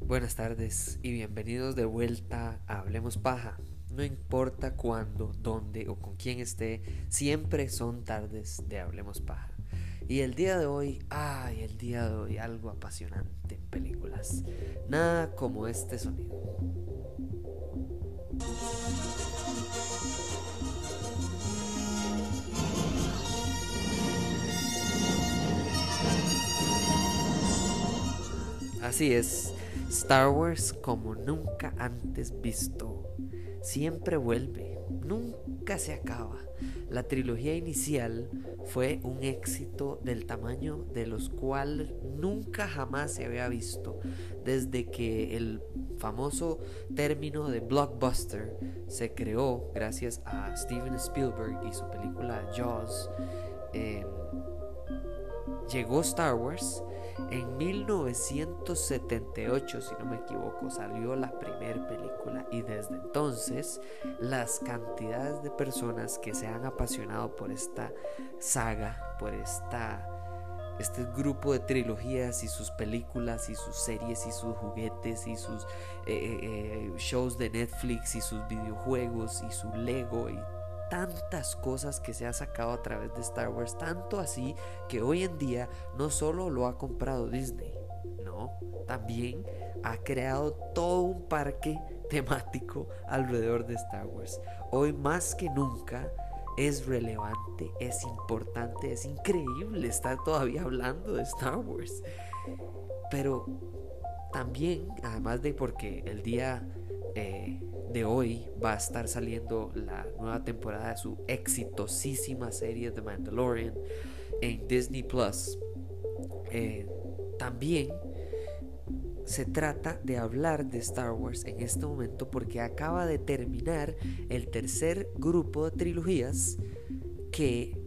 Buenas tardes y bienvenidos de vuelta a Hablemos Paja. No importa cuándo, dónde o con quién esté, siempre son tardes de Hablemos Paja. Y el día de hoy, ay, el día de hoy, algo apasionante en películas. Nada como este sonido. Así es, Star Wars como nunca antes visto. Siempre vuelve, nunca se acaba. La trilogía inicial fue un éxito del tamaño de los cuales nunca jamás se había visto desde que el famoso término de blockbuster se creó gracias a Steven Spielberg y su película Jaws. Eh, llegó Star Wars en 1978, si no me equivoco, salió la primera película y desde entonces las cantidades de personas que se han apasionado por esta saga, por esta este grupo de trilogías y sus películas y sus series y sus juguetes y sus eh, eh, eh, shows de Netflix y sus videojuegos y su Lego y tantas cosas que se ha sacado a través de Star Wars, tanto así que hoy en día no solo lo ha comprado Disney, no, también ha creado todo un parque temático alrededor de Star Wars. Hoy más que nunca es relevante, es importante, es increíble estar todavía hablando de Star Wars. Pero también, además de porque el día eh, de hoy va a estar saliendo la nueva temporada de su exitosísima serie The Mandalorian en Disney Plus. Eh, también se trata de hablar de Star Wars en este momento porque acaba de terminar el tercer grupo de trilogías que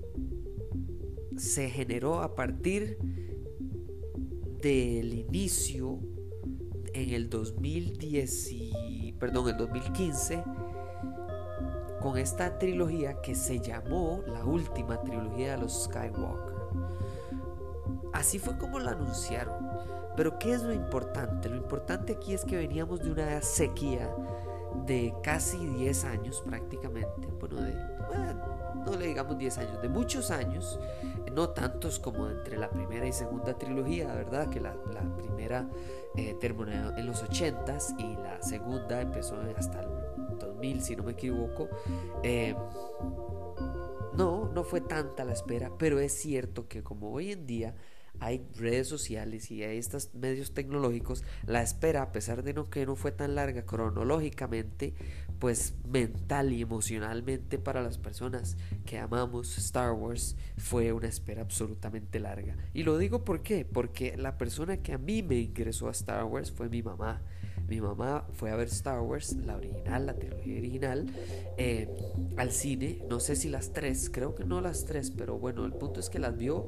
se generó a partir del inicio en el 2010 perdón, el 2015 con esta trilogía que se llamó la última trilogía de los Skywalker. Así fue como la anunciaron. Pero ¿qué es lo importante? Lo importante aquí es que veníamos de una sequía de casi 10 años prácticamente. Bueno, de, no le digamos 10 años, de muchos años, no tantos como entre la primera y segunda trilogía, ¿verdad? Que la, primera eh, terminó en los 80s y la segunda empezó hasta el 2000, si no me equivoco. Eh, no, no fue tanta la espera, pero es cierto que como hoy en día hay redes sociales y hay estos medios tecnológicos, la espera, a pesar de no que no fue tan larga cronológicamente, pues mental y emocionalmente para las personas que amamos Star Wars fue una espera absolutamente larga. Y lo digo por qué, porque la persona que a mí me ingresó a Star Wars fue mi mamá. Mi mamá fue a ver Star Wars, la original, la trilogía original, eh, al cine. No sé si las tres, creo que no las tres, pero bueno, el punto es que las vio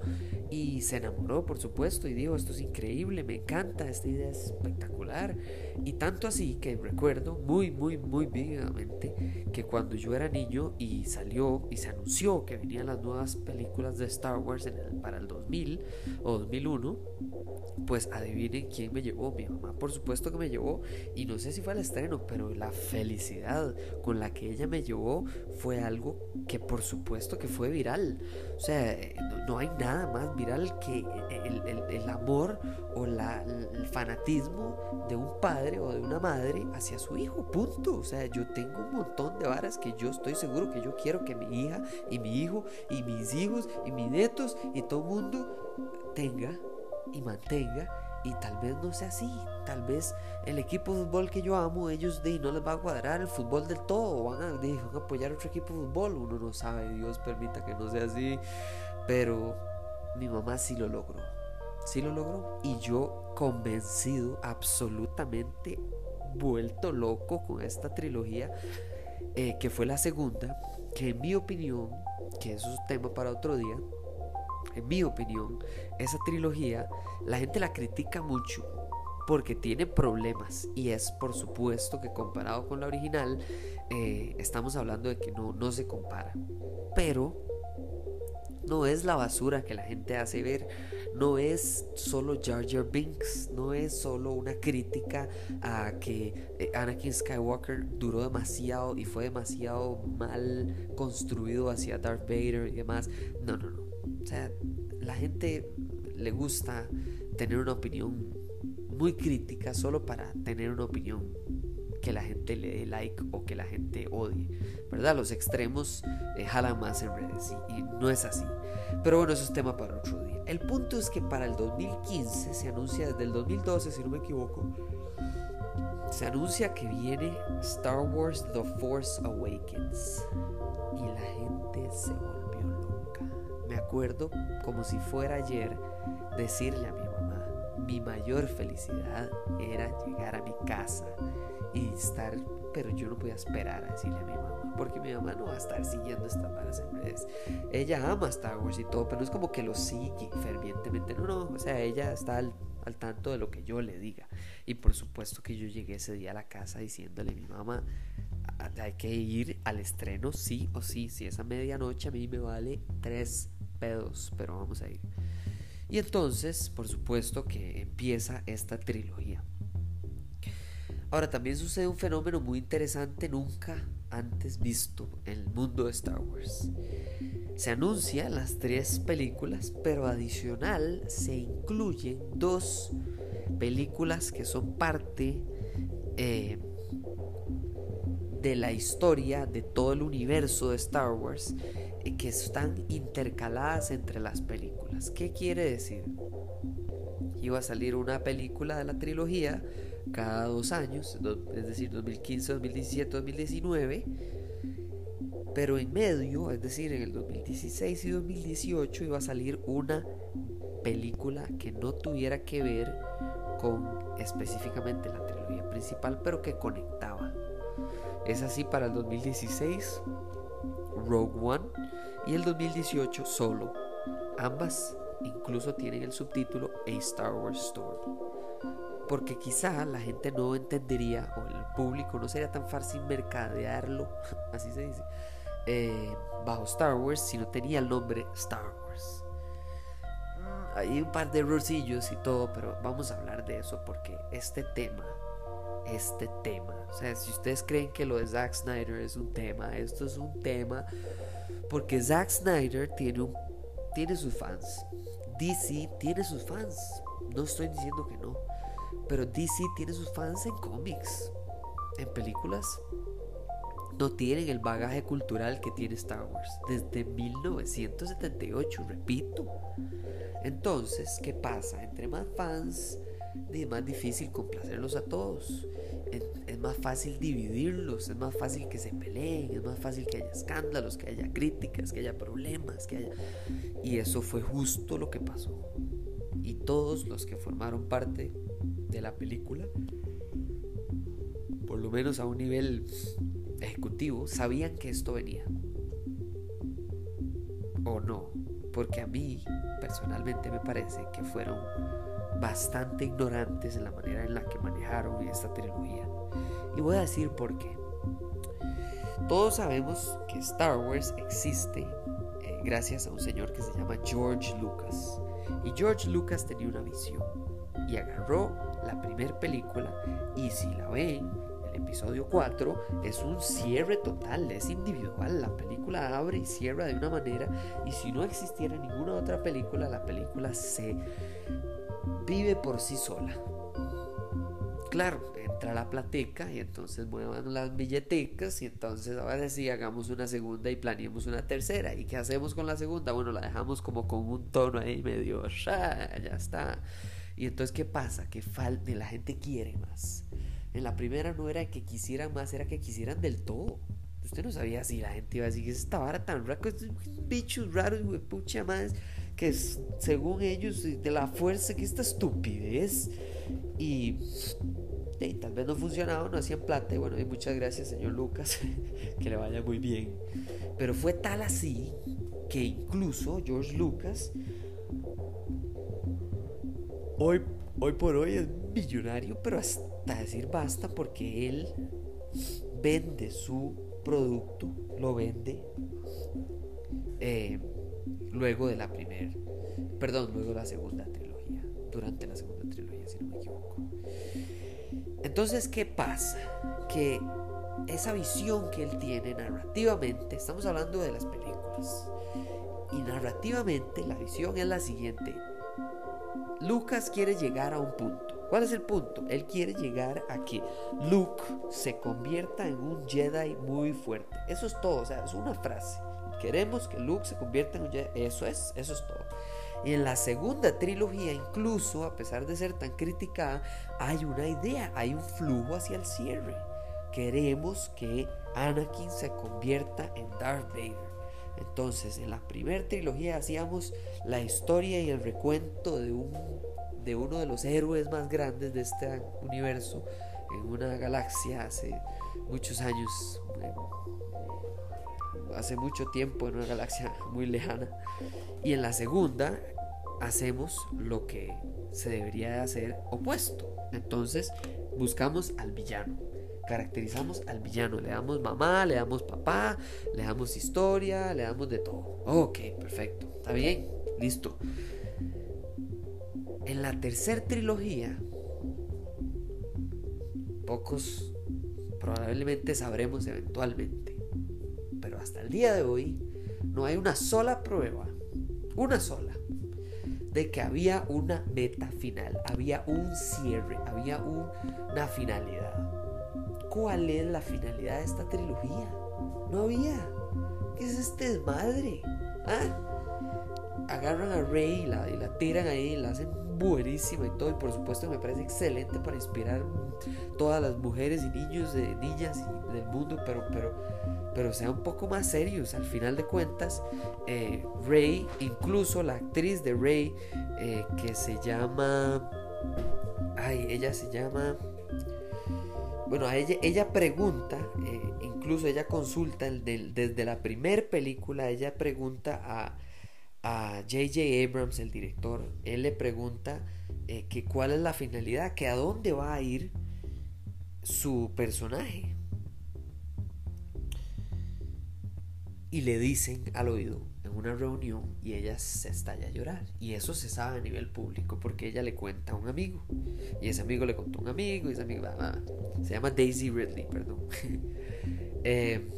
y se enamoró, por supuesto, y dijo, esto es increíble, me encanta, esta idea es espectacular. Y tanto así que recuerdo muy, muy, muy vívidamente que cuando yo era niño y salió y se anunció que venían las nuevas películas de Star Wars para el 2000 o 2001, pues adivinen quién me llevó. Mi mamá, por supuesto que me llevó. Y no sé si fue al estreno, pero la felicidad con la que ella me llevó fue algo que por supuesto que fue viral. O sea, no, hay nada más viral que el, amor o la, el fanatismo de un padre o de una madre hacia su hijo. Punto. O sea, yo tengo un montón de varas que yo estoy seguro que yo quiero que mi hija y mi hijo y mis hijos y mis nietos y todo el mundo tenga y mantenga y tal vez no sea así, tal vez el equipo de fútbol que yo amo, ellos de no les va a cuadrar el fútbol del todo, van a, van a apoyar otro equipo de fútbol, uno no sabe, Dios permita que no sea así, pero mi mamá sí lo logró, sí lo logró. Y yo convencido, absolutamente vuelto loco con esta trilogía, eh, que fue la segunda, que en mi opinión, que es un tema para otro día, en mi opinión, esa trilogía, la gente la critica mucho, porque tiene problemas y es por supuesto que comparado con la original eh, estamos hablando de que no, no se compara. Pero no es la basura que la gente hace ver, no es solo Jar Jar Binks, no es solo una crítica a que eh, Anakin Skywalker duró demasiado y fue demasiado mal construido hacia Darth Vader y demás. No, no, no. O sea, la gente le gusta tener una opinión muy crítica solo para tener una opinión que la gente le dé like o que la gente odie, ¿verdad? Los extremos eh, jalan más en redes y, no es así. Pero bueno, eso es tema para otro día. El punto es que para el 2015 se anuncia, desde el 2012 si no me equivoco, se anuncia que viene Star Wars The Force Awakens y la gente se volvió. Me acuerdo como si fuera ayer decirle a mi mamá, mi mayor felicidad era llegar a mi casa y estar, pero yo no podía esperar a decirle a mi mamá, porque mi mamá no va a estar siguiendo estas varas en. Ella ama Star Wars y todo, pero no es como que lo sigue fervientemente, no, no, o sea, ella está al, al tanto de lo que yo le diga. Y por supuesto que yo llegué ese día a la casa diciéndole a mi mamá, hay que ir al estreno sí o sí, si esa medianoche a mí me vale tres pero vamos a ir. Y entonces, por supuesto que empieza esta trilogía. Ahora también sucede un fenómeno muy interesante nunca antes visto en el mundo de Star Wars. Se anuncian las tres películas, pero adicional se incluyen dos películas que son parte eh, de la historia de todo el universo de Star Wars que están intercaladas entre las películas. ¿Qué quiere decir? Iba a salir una película de la trilogía cada dos años, es decir, 2015, 2017, 2019, pero en medio, es decir, en el 2016 y 2018 iba a salir una película que no tuviera que ver con específicamente la trilogía principal, pero que conectaba. Es así para el 2016, Rogue One, y el 2018 Solo. Ambas incluso tienen el subtítulo A Star Wars Story porque quizá la gente no entendería o el público no sería tan fácil mercadearlo, así se dice, eh, bajo Star Wars si no tenía el nombre Star Wars. Mm, hay un par de errorcillos y todo, pero vamos a hablar de eso porque este tema, este tema, o sea, si ustedes creen que lo de Zack Snyder es un tema, esto es un tema porque Zack Snyder tiene, un, tiene sus fans, DC tiene sus fans, no estoy diciendo que no pero DC tiene sus fans en cómics, en películas. No tienen el bagaje cultural que tiene Star Wars desde 1978, repito. Entonces, ¿qué pasa? Entre más fans, es más difícil complacerlos a todos. Es, más fácil dividirlos, es más fácil que se peleen, es más fácil que haya escándalos, que haya críticas, que haya problemas, que haya... Y eso fue justo lo que pasó. Y todos los que formaron parte de la película, por lo menos a un nivel ejecutivo, sabían que esto venía. O no, porque a mí personalmente me parece que fueron bastante ignorantes en la manera en la que manejaron esta trilogía. Y voy a decir por qué. Todos sabemos que Star Wars existe eh, gracias a un señor que se llama George Lucas. Y George Lucas tenía una visión y agarró la primera película y si la ven, el episodio 4 es un cierre total, es individual, la película abre y cierra de una manera y si no existiera ninguna otra película, la película se vive por sí sola. Claro, entra la plateca y entonces muevan las billetecas y entonces ahora sí hagamos una segunda y planeemos una tercera. ¿Y qué hacemos con la segunda? Bueno, la dejamos como con un tono ahí medio, ya está. Y entonces, ¿qué pasa? Que falte, la gente quiere más. En la primera no era que quisieran más, era que quisieran del todo. Usted no sabía si la gente iba a decir, esta vara tan rara, bichos raros, pucha más, que según ellos, de la fuerza, que esta estupidez. Y, tal vez no funcionaba, no hacían plata. Y bueno, y muchas gracias, señor Lucas, que le vaya muy bien. Pero fue tal así que incluso George Lucas Hoy, hoy por hoy es millonario, pero hasta decir basta porque él vende su producto, lo vende eh, luego de la primera, perdón, luego de la segunda trilogía, durante la segunda trilogía, si no me equivoco. Entonces, ¿qué pasa? Que esa visión que él tiene narrativamente, estamos hablando de las películas, y narrativamente la visión es la siguiente. Lucas quiere llegar a un punto. ¿Cuál es el punto? Él quiere llegar a que Luke se convierta en un Jedi muy fuerte. Eso es todo, o sea, es una frase. Queremos que Luke se convierta en un Jedi. Eso es, eso es todo. Y en la segunda trilogía, incluso a pesar de ser tan criticada, hay una idea, hay un flujo hacia el cierre. Queremos que Anakin se convierta en Darth Vader. Entonces, en la primera trilogía hacíamos la historia y el recuento de, un, de uno de los héroes más grandes de este universo, en una galaxia hace muchos años, hace mucho tiempo, en una galaxia muy lejana. Y en la segunda hacemos lo que se debería hacer opuesto. Entonces, buscamos al villano caracterizamos al villano. Le damos mamá, le damos papá, le damos historia, le damos de todo. Ok, perfecto. Está bien, listo. En la tercera trilogía, pocos probablemente sabremos eventualmente, hasta el día de hoy no hay una sola prueba, una sola, de que había una meta final, había un cierre, había una finalidad cuál es la finalidad de esta trilogía. No había. ¿Qué es este desmadre? ¿Ah? Agarran a Rey y la, tiran ahí, la hacen buenísima y todo. Y por supuesto me parece excelente para inspirar todas las mujeres y niños, de, niñas del mundo, pero, pero, pero sean un poco más serios. Al final de cuentas, eh, Rey, incluso la actriz de Rey, eh, que se llama... Ay, ella se llama bueno, ella, ella pregunta, eh, incluso ella consulta desde la primer película, ella pregunta a, a J.J. Abrams, el director, él le pregunta eh, cuál es la finalidad, que a dónde va a ir su personaje. Y le dicen al oído, una reunión y ella se estalla a llorar. Y eso se sabe a nivel público porque ella le cuenta a un amigo. Y ese amigo le contó a un amigo y ese amigo... se llama Daisy Ridley, perdón. Eh,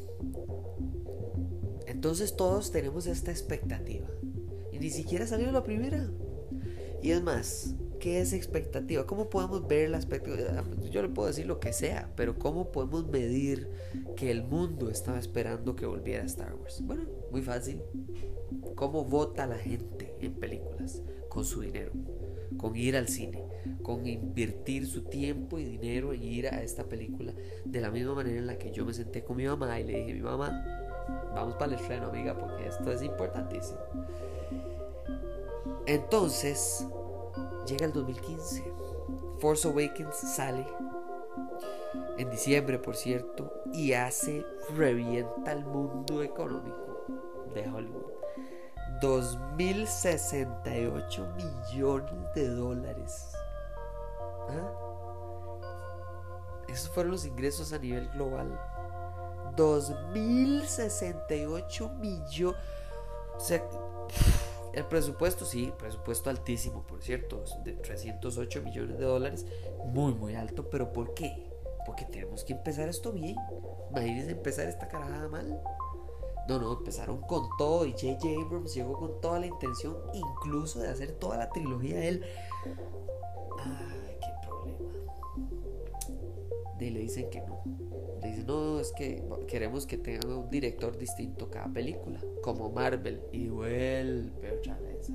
entonces todos tenemos esta expectativa. Ni siquiera salió la primera. Y es más, ¿qué es expectativa? ¿Cómo podemos ver la expectativa? Yo le puedo decir lo que sea, pero ¿cómo podemos medir que el mundo estaba esperando que volviera Star Wars? Bueno, muy fácil. ¿Cómo vota la gente en películas? Con su dinero, con ir al cine, con invertir su tiempo y dinero en ir a esta película. De la misma manera en la que yo me senté con mi mamá y le dije, mi mamá, vamos para el estreno, amiga, porque esto es importantísimo. Entonces, llega el 2015. Force Awakens sale en diciembre, por cierto, y hace revienta el mundo económico de Hollywood. 2.068 millones de dólares. ¿Ah? Esos fueron los ingresos a nivel global. 2.068 millones. O sea, el presupuesto, sí, presupuesto altísimo, por cierto, de 308 millones de dólares. Muy, muy alto. ¿Pero por qué? Porque tenemos que empezar esto bien. Imagínense empezar esta carajada mal. No, no, empezaron con todo y J.J. Abrams llegó con toda la intención, incluso de hacer toda la trilogía de él. Ay, qué problema. Y le dicen que no. No, es que queremos que tenga un director distinto cada película, como Marvel. Y vuelve otra vez.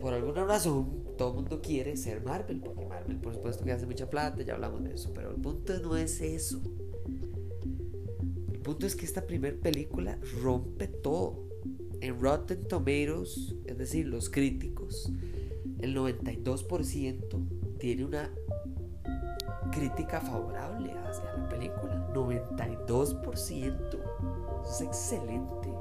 Por alguna razón, todo el mundo quiere ser Marvel, porque Marvel, por supuesto, que hace mucha plata, ya hablamos de eso. Pero el punto no es eso punto es que esta primera película rompe todo. En Rotten Tomatoes, es decir, los críticos, el 92% tiene una crítica favorable hacia la película. 92%. es excelente.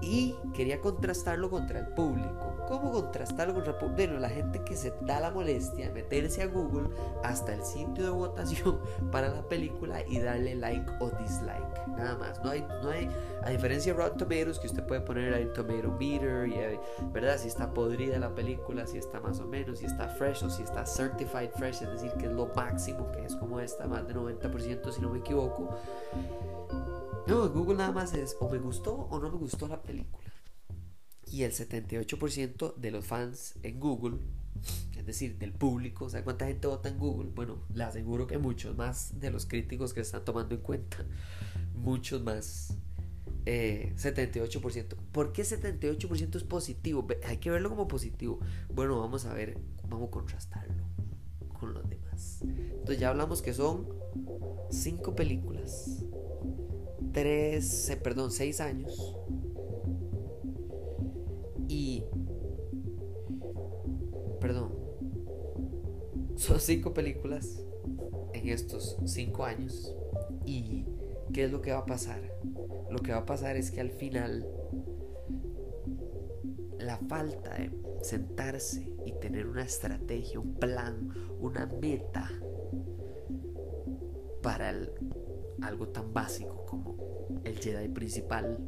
Y quería contrastarlo contra el público. ¿Cómo contrastarlo con bueno, la gente que se da la molestia de meterse a Google hasta el sitio de votación para la película y darle like o dislike? Nada más. No hay, no hay, a diferencia de Rotten Tomatoes, que usted puede poner ahí Tomato Meter, y, ¿verdad? Si está podrida la película, si está más o menos, si está fresh o si está certified fresh, es decir, que es lo máximo, que es como esta, más de 90% si no me equivoco. No, Google nada más es o me gustó o no me gustó la película. Y el 78% de los fans en Google, es decir, del público, ¿sabe cuánta gente vota en Google? Bueno, le aseguro que muchos más de los críticos que están tomando en cuenta. Muchos más. 78%. Eh, ¿Por qué 78% es positivo? Hay que verlo como positivo. Bueno, vamos a ver, vamos a contrastarlo con los demás. Entonces ya hablamos que son 5 películas tres, eh, perdón, seis años. Y, perdón, son cinco películas en estos cinco años. ¿Y qué es lo que va a pasar? Lo que va a pasar es que al final la falta de sentarse y tener una estrategia, un plan, una meta para algo tan básico como el Jedi principal,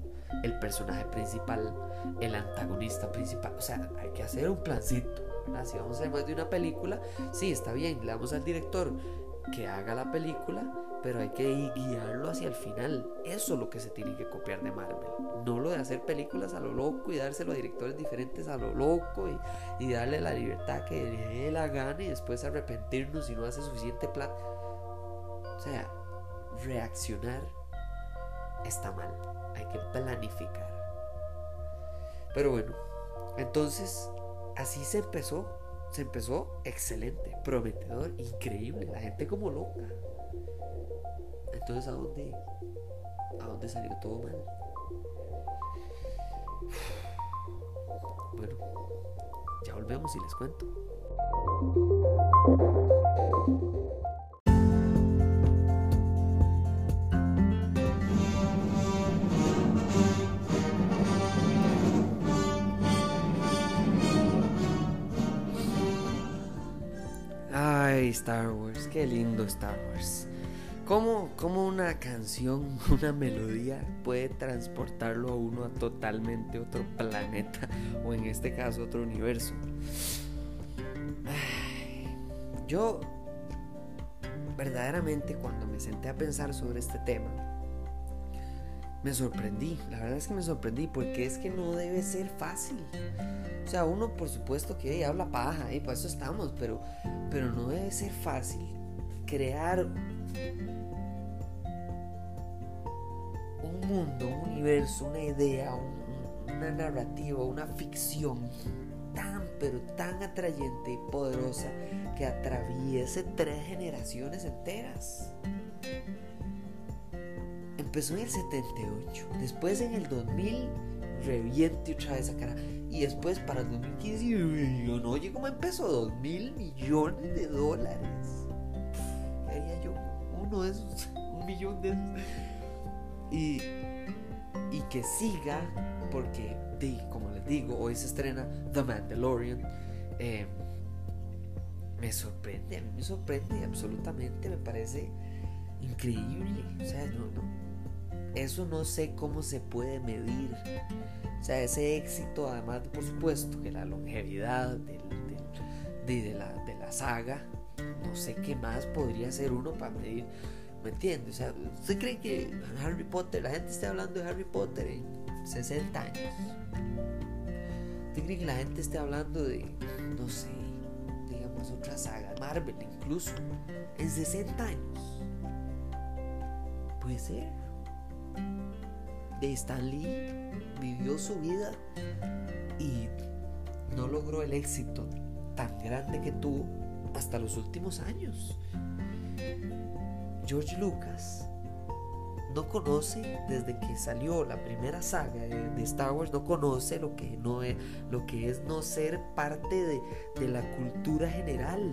el personaje principal, el antagonista principal. O sea, hay que hacer un plancito. Si vamos a hacer más de una película, sí, está bien, le damos al director que haga la película, pero hay que guiarlo hacia el final. Eso es lo que se tiene que copiar de Marvel. No lo de hacer películas a lo loco y dárselo a directores diferentes a lo loco y, darle la libertad que le la gana y después arrepentirnos si no hace suficiente plata. O sea, reaccionar está mal. Hay que planificar. Pero bueno, entonces así se empezó. Se empezó excelente, prometedor, increíble. La gente como loca. Entonces, ¿a dónde, a dónde salió todo mal? Bueno, ya volvemos y les cuento. Star Wars, qué lindo Star Wars. ¿Cómo, ¿Cómo, una canción, una melodía puede transportarlo a uno a totalmente otro planeta o en este caso otro universo? Yo verdaderamente cuando me senté a pensar sobre este tema, me sorprendí, la verdad es que me sorprendí porque es que no debe ser fácil. O sea, uno por supuesto que habla paja y para eso estamos, pero, pero no debe ser fácil crear un mundo, un universo, una idea, una narrativa, una ficción tan, pero tan atrayente y poderosa que atraviese tres generaciones enteras empezó en el 78, después en el 2000 reviente otra vez esa cara. Y después para el 2015 yo no oye cómo empezó 2 mil millones de dólares yo uno de esos un millón de esos. Y, y que siga porque como les digo hoy se estrena The Mandalorian. Eh, me sorprende a mí me sorprende absolutamente me parece increíble. O sea no, no eso no sé cómo se puede medir. O sea, ese éxito, además, por supuesto, que la longevidad de, la, de la saga, no sé qué más podría ser uno para medir. ¿Me entiende? O sea, ¿usted cree que Harry Potter, la gente esté hablando de Harry Potter en 60 años? ¿Usted cree que la gente esté hablando de, no sé, digamos, otra saga, Marvel incluso, en 60 años? Puede ser de Stan Lee vivió su vida y no logró el éxito tan grande que tuvo hasta los últimos años. George Lucas no conoce desde que salió la primera saga de, Star Wars, no conoce lo que, no es, lo que es no ser parte de, de la cultura general.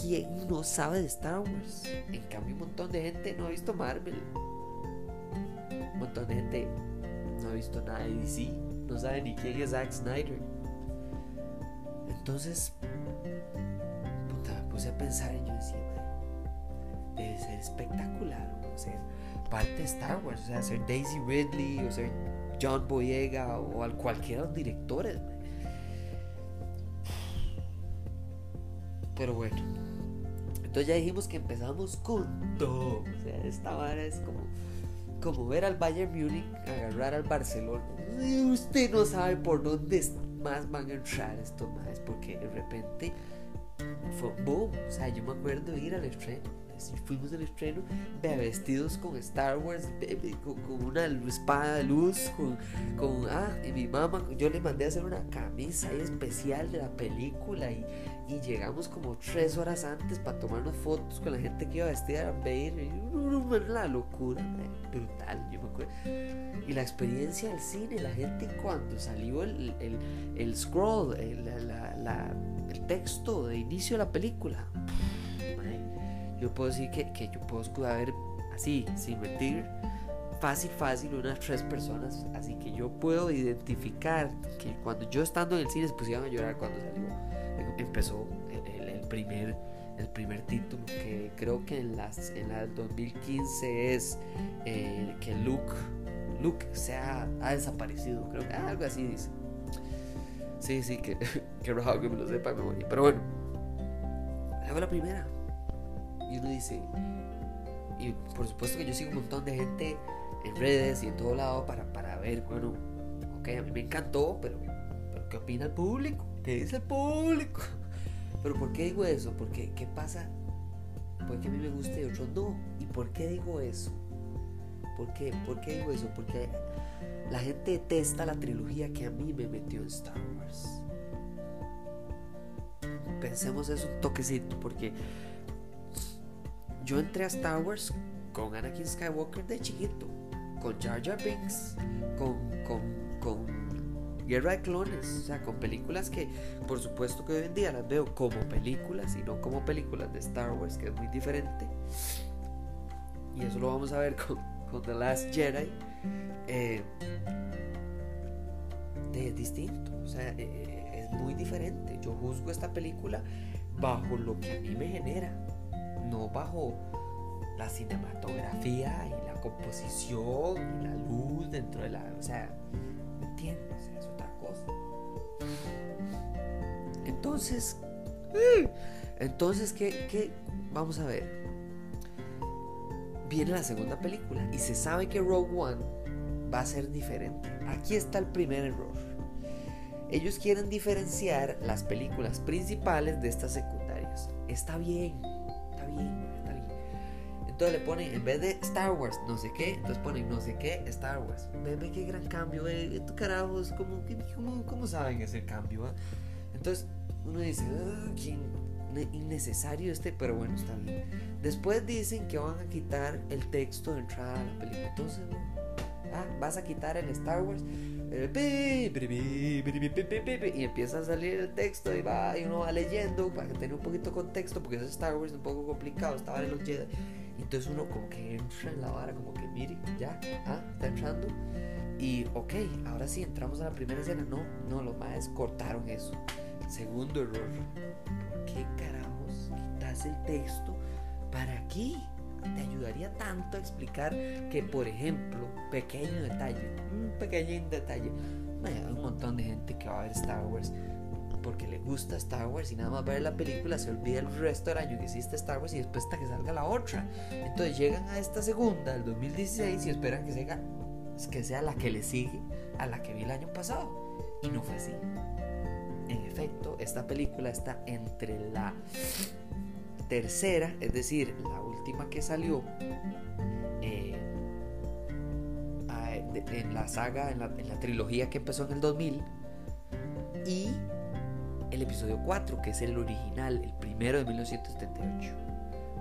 ¿Quién no sabe de Star Wars? En cambio, un montón de gente no ha visto Marvel, montón gente no ha visto nada de DC, no sabe ni quién es Zack Snyder. entonces, puta, me puse a pensar y yo decía, debe ser espectacular, o sea, parte de Star Wars, o sea, ser Daisy Ridley, o ser John Boyega, o, al cualquiera de los directores. Pero bueno, entonces ya dijimos que empezamos con todo. O sea, esta vara es como, como ver al Bayern Múnich agarrar al Barcelona. usted no sabe por dónde más van a entrar estos más, porque de repente fue boom. O sea, yo me acuerdo de ir al estreno fuimos al estreno, vestidos con Star Wars, con, una espada de luz, con, con, ah, y mi mamá, yo le mandé a hacer una camisa especial de la película y, y llegamos como tres horas antes para tomarnos fotos con la gente que iba vestida a ver, la locura, brutal, yo me acuerdo. Y la experiencia del cine, la gente cuando salió el, el, el scroll, el, la, la, el texto de inicio de la película yo puedo decir que, que yo puedo ver así, sin mentir, fácil, fácil, unas tres personas. Así que yo puedo identificar que cuando yo estando en el cine se pusieron a llorar cuando salió, empezó el, primer, el primer título, que creo que en, las, en la 2015 es eh, que Luke, Luke se ha, desaparecido, creo que algo así dice. Sí, sí, que, que raro que me lo sepa de Pero bueno, fue la primera. Y uno dice, y por supuesto que yo sigo un montón de gente en redes y en todo lado para, para ver, bueno, ok, a mí me encantó, pero, pero ¿qué opina el público? ¿Qué dice el público? Pero ¿por qué digo eso? Porque ¿qué pasa? Porque a mí me gusta y otros no. ¿Y por qué digo eso? ¿Por qué? ¿Por qué digo eso? Porque la gente detesta la trilogía que a mí me metió en Star Wars. Pensemos eso un toquecito, porque yo entré a Star Wars con Anakin Skywalker de chiquito, con Jar Jar Binks, con, con, con Guerra de Clones, o sea, con películas que por supuesto que hoy en día las veo como películas y no como películas de Star Wars, que es muy diferente. Y eso lo vamos a ver con, con The Last Jedi. Eh, es distinto, o sea, eh, es muy diferente. Yo juzgo esta película bajo lo que a mí me genera no bajo la cinematografía y la composición y la luz dentro de la... O sea, ¿me Entonces, entonces, ¿qué, ¿qué? Vamos a ver. Viene la segunda película y se sabe que Rogue One va a ser diferente. Aquí está el primer error. Ellos quieren diferenciar las películas principales de estas secundarias. Está bien, está bien. Entonces le ponen, en vez de Star Wars, no sé qué, entonces ponen no sé qué, Star Wars. Ve qué gran cambio, ve, tu carajos, ¿cómo, cómo, cómo saben ese cambio? Ah? Entonces uno dice, innecesario este, pero bueno, está bien. Después dicen que van a quitar el texto de entrada a la película. Entonces, ah, vas a quitar el Star Wars y empieza a salir el texto y va y uno va leyendo para que tenga un poquito de contexto porque es Star Wars es un poco complicado estaba en los Jedi entonces uno como que entra en la vara como que mire ya ah está entrando y ok ahora sí entramos a la primera escena. No no los más cortaron eso. Segundo error ¿por qué carajos quitas el texto para aquí te ayudaría tanto a explicar que, por ejemplo, pequeño detalle, un pequeño detalle, hay un montón de gente que va a ver Star Wars porque le gusta Star Wars y nada más ver la película se olvida el resto del año que existe Star Wars y después hasta que salga la otra. Entonces llegan a esta segunda, el 2016, y esperan que sea, que sea la que le sigue a la que vi el año pasado. Y no fue así. En efecto, esta película está entre la tercera, es decir, la última que salió eh, en la saga, en la, trilogía que empezó en el 2000, y el episodio 4, que es el original, el primero de 1978.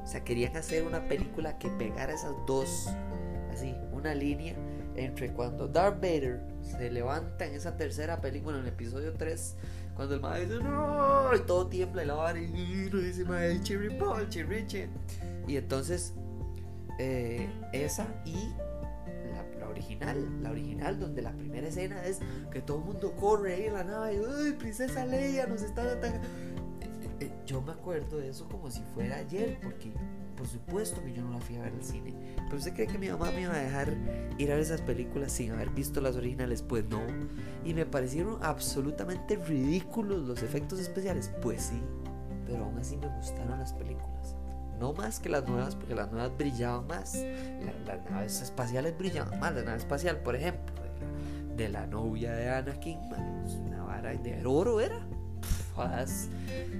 O sea, querían hacer una película que pegara esas dos, así, una línea entre cuando Darth Vader se levanta en esa tercera película, en el episodio 3, cuando el madre dice, no, y todo tiembla y la vara, y uno dice, madre, ball, cherry Y entonces, eh, esa y original, la original donde la primera escena es que todo el mundo corre ahí en la nave, ¡ay, princesa Leia nos está atacando! Eh, eh, yo me acuerdo de eso como si fuera ayer, porque por supuesto que yo no la fui a ver al cine. Pero usted cree que mi mamá me iba a dejar ir a ver esas películas sin haber visto las originales? Pues no. Y me parecieron absolutamente ridículos los efectos especiales. Pues sí. Pero aún así me gustaron las películas. No más que las nuevas, porque las nuevas brillaban más. las naves espaciales brillaban más. La nave espacial, por ejemplo, de la, novia de Anakin, una vara de oro era.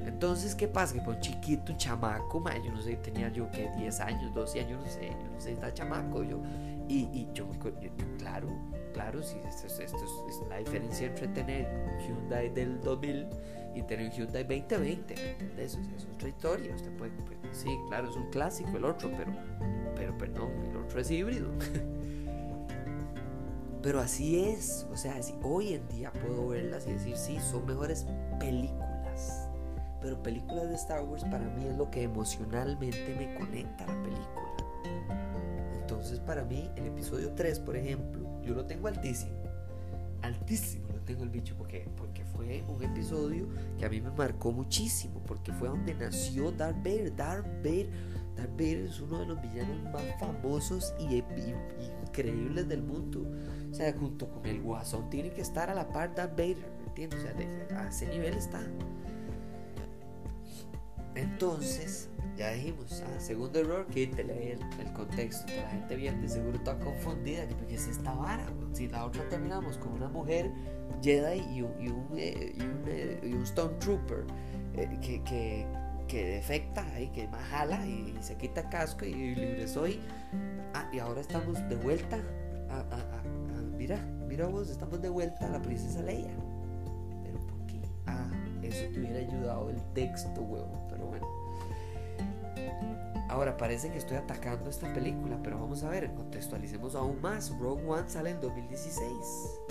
Entonces, ¿qué pasa? Que fue un chiquito, un chamaco, yo no sé, tenía yo que 10 años, 12 años, no sé, yo no sé, está chamaco yo. Y, y yo, claro, claro, sí, esto, esto, es la diferencia entre tener un Hyundai del 2000 y tener un Hyundai 2020, ¿me entiendes? es otra historia, usted puede, pues, sí, claro, es un clásico el otro, pero, pero perdón, el otro es híbrido. Pero así es, o sea, así, hoy en día puedo verlas y decir, sí, son mejores películas. Pero películas de Star Wars para mí es lo que emocionalmente me conecta a la película. Entonces para mí el episodio 3, por ejemplo, yo lo tengo altísimo. Altísimo tengo el bicho porque, porque fue un episodio que a mí me marcó muchísimo. Porque fue donde nació Darth Vader. Darth Vader, Darth Vader es uno de los villanos más famosos y, increíbles del mundo. O sea, junto con el guasón tiene que estar a la par Darth Vader, ¿me entiendes? O sea, a ese nivel está. Entonces, ya dijimos, ah, segundo error, quítele el, el contexto. La gente viene seguro está confundida, porque es esta vara. Si la otra terminamos con una mujer Jedi y un, y un, eh, y un, eh, y un Stormtrooper eh, que, que, que defecta y que más jala y, se quita casco y, libre soy. Ah, y ahora estamos de vuelta a mira, mira vos, estamos de vuelta a la princesa Leia. Pero ¿por qué? Ah, eso te hubiera ayudado el texto, huevo. Pero bueno. Ahora parece que estoy atacando esta película, pero vamos a ver, contextualicemos aún más. Rogue One sale en 2016.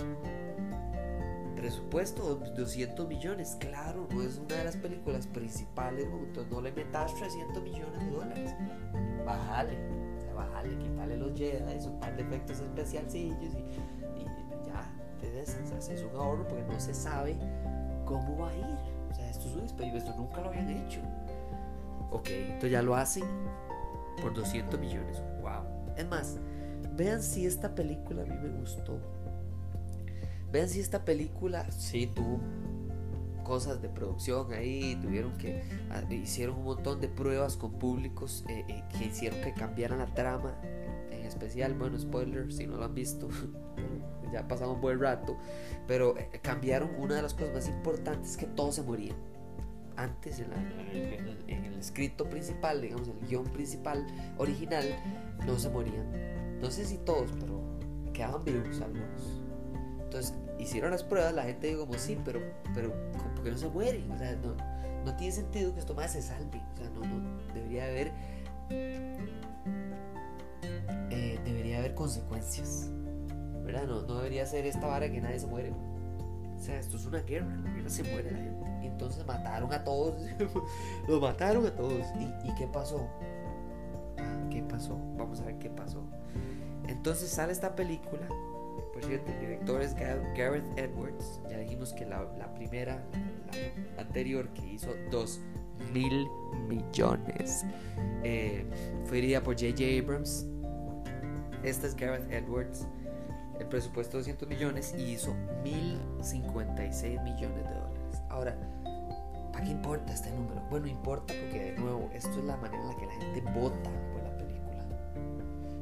Presupuesto 200 millones, claro, no es una de las películas principales, entonces no le metas 300 millones de dólares. Bájale, o sea, bájale, quítale los Jedi, un par de efectos especialcillos y entonces es un ahorro porque no se sabe cómo va a ir. O sea, esto es un experimento, esto nunca lo habían hecho. Ok, entonces ya lo hacen por 200 millones. Wow. Es más, vean si esta película a mí me gustó. Vean si esta película sí tuvo cosas de producción ahí, tuvieron que ah, hicieron un montón de pruebas con públicos eh, eh, que hicieron que cambiaran la trama, en especial, bueno, spoiler si no lo han visto, ya pasado un buen rato, pero eh, cambiaron una de las cosas más importantes que todos se morían. Antes, en, el, escrito principal, digamos, el guion principal original, no se morían. No sé si todos, pero quedaban vivos algunos. Entonces, hicieron las pruebas, la gente dijo como sí, pero, pero ¿por qué no se mueren? O sea, no, no tiene sentido que esto más se salve. O sea, no, no debería haber eh, debería haber consecuencias. No, debería ser esta vara que nadie se muere. O sea, esto es una guerra, la guerra se muere la gente. Y entonces mataron a todos, los mataron a todos. ¿Y, qué pasó? Ah, ¿Qué pasó? Vamos a ver qué pasó. Entonces sale esta película. Por cierto, el director es Gareth Edwards. Ya dijimos que la, primera, la, anterior, que hizo 2 mil millones, eh, fue dirigida por J.J. Abrams. Esta es Gareth Edwards el presupuesto de 200 millones y hizo 1056 millones de dólares. Ahora, ¿para qué importa este número? Bueno, importa porque de nuevo, esto es la manera en la que la gente vota por la película.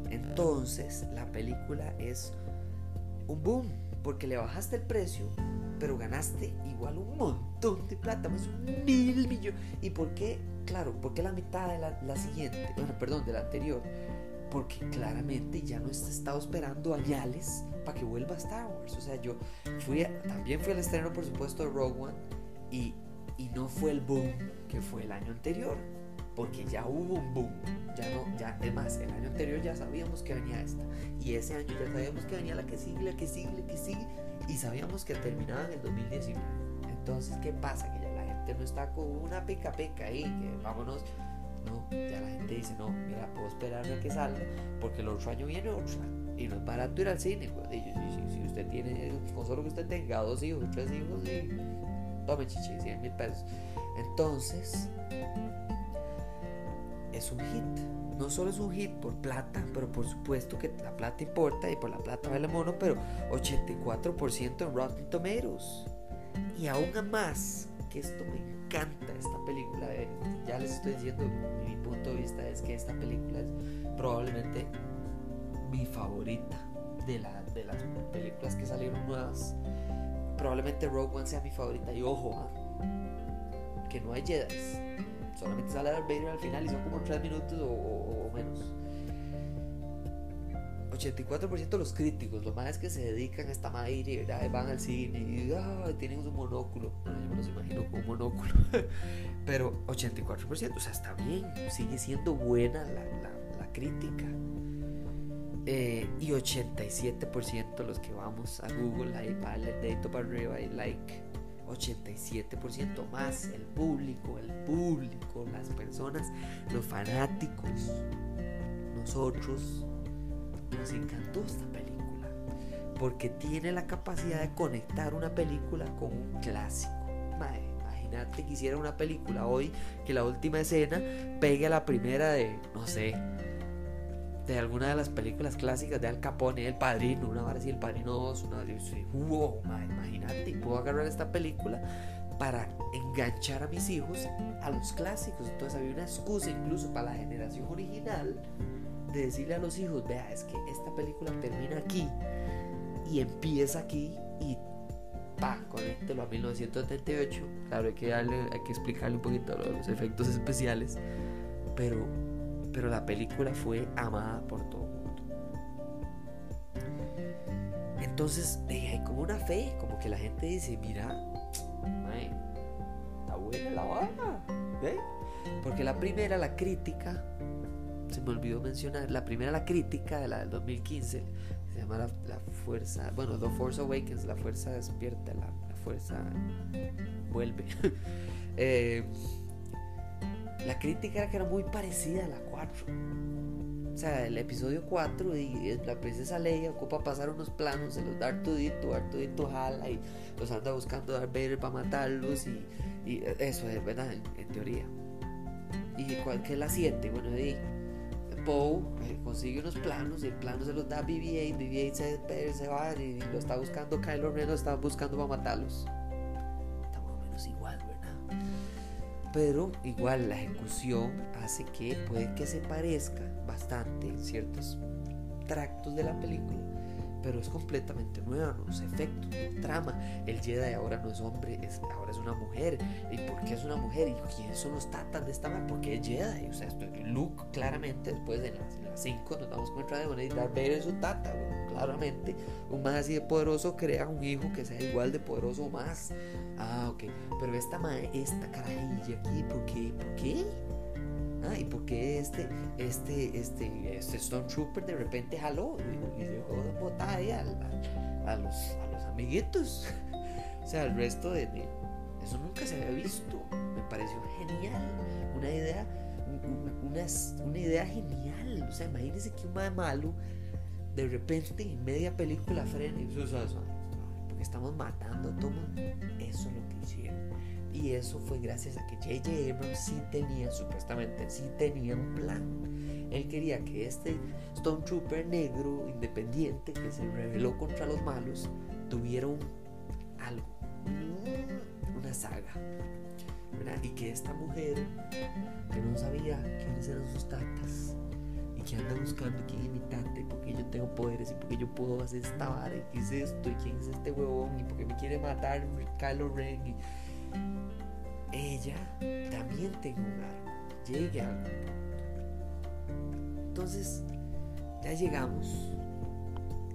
Entonces, la película es un boom porque le bajaste el precio, pero ganaste igual un montón de plata, más un mil millones. ¿Y por qué? Claro, porque la mitad de la, siguiente, bueno, perdón, de la anterior porque claramente ya no está estado esperando añales para que vuelva Star Wars. O sea, yo fui también fui al estreno, por supuesto, de Rogue One y, y no fue el boom que fue el año anterior, porque ya hubo un boom. Ya no, ya, además, el año anterior ya sabíamos que venía esta, y ese año ya sabíamos que venía la que sigue, la que sigue, la que sigue, y sabíamos que terminaba en el 2019. Entonces, ¿qué pasa? Que ya la gente no está con una pica pica ahí, que vámonos no, ya la gente dice, no, mira, puedo esperarme a que salga porque el otro año viene otra. Y no es barato ir al cine. Pues. si, usted tiene, con solo que usted tenga dos hijos, tres hijos, y tome chichi, 100 mil pesos. Entonces, es un hit. No solo es un hit por plata, pero por supuesto que la plata importa y por la plata vale mono, pero 84% en Rotten Tomatoes. Y aún más, que esto me encanta, esta película, eh, ya les estoy diciendo, mi punto de vista es que esta película es probablemente mi favorita de, la, de las películas que salieron nuevas. Probablemente Rogue One sea mi favorita. Y ojo, ah, que no hay Jedi. Solamente sale Darth Vader al final y son como 3 minutos o, menos. 84% de los críticos, lo más es que se dedican a esta madre, van al cine y tienen un monóculo. yo me los imagino con un monóculo. Pero 84%, o sea, está bien, sigue siendo buena la, la crítica. Eh, y 87% los que vamos a Google, ahí vale el dedito para arriba y like. 87% más el público, el público, las personas, los fanáticos, nosotros, nos encantó esta película porque tiene la capacidad de conectar una película con un clásico. imagínate que hiciera una película hoy que la última escena pegue a la primera de, no sé, de alguna de las películas clásicas de Al Capone, El Padrino, una vez así, El Padrino 2, una vez wow, imagínate, puedo agarrar esta película para enganchar a mis hijos a los clásicos. Entonces había una excusa incluso para la generación original de decirle a los hijos, vea, es que esta película termina aquí y empieza aquí y pa, conéctelo a 1978. Claro, hay que darle, hay que explicarle un poquito los efectos especiales, pero pero la película fue amada por todo el mundo. Entonces hay como una fe, como que la gente dice, mira, está buena la vaina, Porque la primera, la crítica, se me olvidó mencionar, la primera, la crítica de la del 2015, se llama la, fuerza, bueno, The Force Awakens, la fuerza despierta, la, la fuerza vuelve. eh, la crítica era que era muy parecida a la 4. O sea, el episodio 4 y la princesa Leia ocupa pasar unos planos, se los da Artudito, Artudito jala y los anda buscando Darth Vader para matarlos y, eso es verdad, en, teoría. ¿Y cuál es la 7? Bueno, ahí Poe eh, consigue unos planos, y el plano se los da BB-8, BB-8 se, se, va y, lo está buscando Kylo Ren, lo está buscando para matarlos. Pero igual la ejecución hace que puede que se parezca bastante en ciertos tractos de la película pero es completamente nueva, los efectos, trama. El Jedi ahora no es hombre, es, ahora es una mujer. ¿Y por qué es una mujer? ¿Y quiénes son los tatas de esta ¿Por qué es Jedi? O sea, Luke claramente después de las 5 nos damos cuenta de una y Darth Vader es su tata. claramente, un más así de poderoso crea un hijo que sea igual de poderoso o más. Ah, ok. Pero esta esta carajilla aquí, ¿por qué? ¿Por qué? Ah, ¿y por qué este, este, este, este Stormtrooper de repente jaló y, dejó de botar ahí a, los, a los amiguitos? o sea, el resto de, Eso nunca se había visto. Me pareció genial. Una idea, una, una idea genial. O sea, imagínense que un malo de repente en media película frena y estamos matando todo mundo. Eso es lo que hicieron. Y eso fue gracias a que J.J. Abrams sí tenía, supuestamente, sí tenía un plan. Él quería que este Stormtrooper negro, independiente, que se rebeló contra los malos, tuviera algo, una saga. Y que esta mujer, que no sabía quiénes eran sus tatas, y que anda buscando quién es mi porque yo tengo poderes, y porque yo puedo hacer esta vara, y qué es esto, y quién es este huevón, y porque me quiere matar Kylo Ren. Y, ella también tenga un arma, llegue. Entonces, ya llegamos,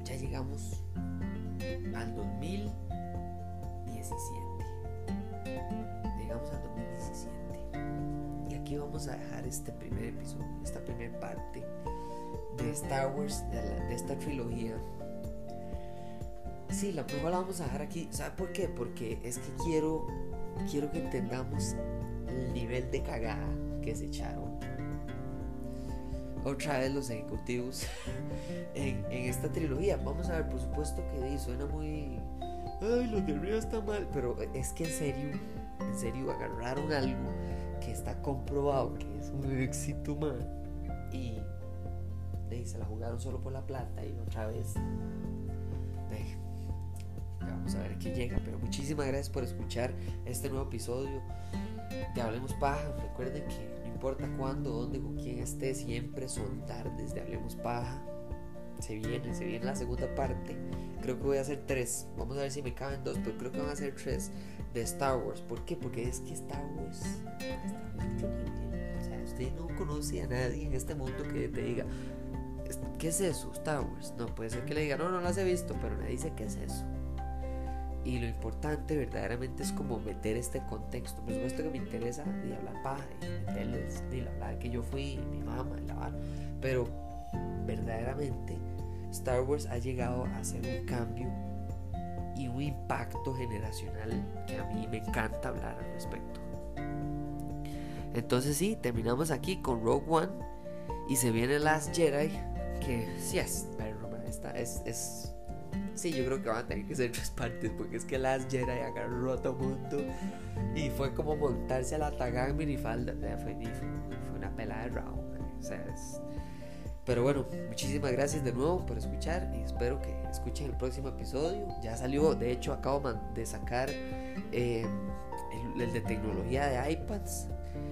ya llegamos al 2017. Llegamos al 2017. Aquí vamos a dejar este primer episodio, esta primera parte de Star Wars, de, esta trilogía. Sí, la prueba la vamos a dejar aquí. ¿Sabe por qué? Porque es que quiero quiero que entendamos el nivel de cagada que se echaron otra vez los ejecutivos en, esta trilogía. Vamos a ver, por supuesto que suena muy... Ay, los de arriba está mal. Pero es que en serio, en serio agarraron algo que está comprobado que es un éxito, man. Y, se la jugaron solo por la plata y otra vez... vamos a ver qué llega. Pero muchísimas gracias por escuchar este nuevo episodio de Hablemos Paja. Recuerden que no importa cuándo, dónde, con quién esté, siempre son tardes de Hablemos Paja. Se viene, se viene la segunda parte. Creo que voy a hacer tres. Vamos a ver si me caben dos, pero creo que van a ser tres de Star Wars. ¿Por qué? Porque es que Star Wars. O sea, usted no conoce a nadie en este mundo que te diga, ¿qué es eso? Star Wars. No, puede ser que le diga, no, no las he visto, pero nadie dice qué es eso. Y lo importante verdaderamente es como meter este contexto. Por supuesto que me interesa y hablar paja y meterles y hablar que yo fui, mi mamá, y la Pero verdaderamente Star Wars ha llegado a hacer un cambio y un impacto generacional que a mí me encanta hablar al respecto. Entonces sí, terminamos aquí con Rogue One y se viene Last Jedi, que sí es, es, es Sí, yo creo que van a tener que ser tres partes porque es que las Jedi agarró a todo mundo y fue como montarse a la tagada minifalda. Sea, fue, fue, una pelada de round. O sea, Pero bueno, muchísimas gracias de nuevo por escuchar y espero que escuchen el próximo episodio. Ya salió, de hecho, acabo de sacar eh, el, de tecnología de iPads.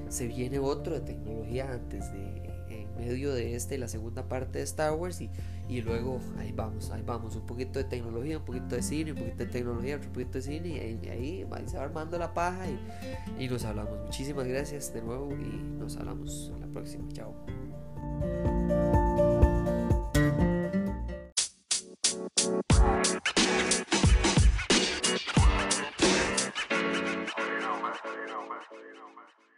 Se viene otro de tecnología antes de, en medio de este, la segunda parte de Star Wars y y luego ahí vamos, ahí vamos, un poquito de tecnología, un poquito de cine, un poquito de tecnología, otro poquito de cine, y ahí, ahí se va armando la paja y, y nos hablamos. Muchísimas gracias de nuevo y nos hablamos en la próxima. Chao. You know, man. You.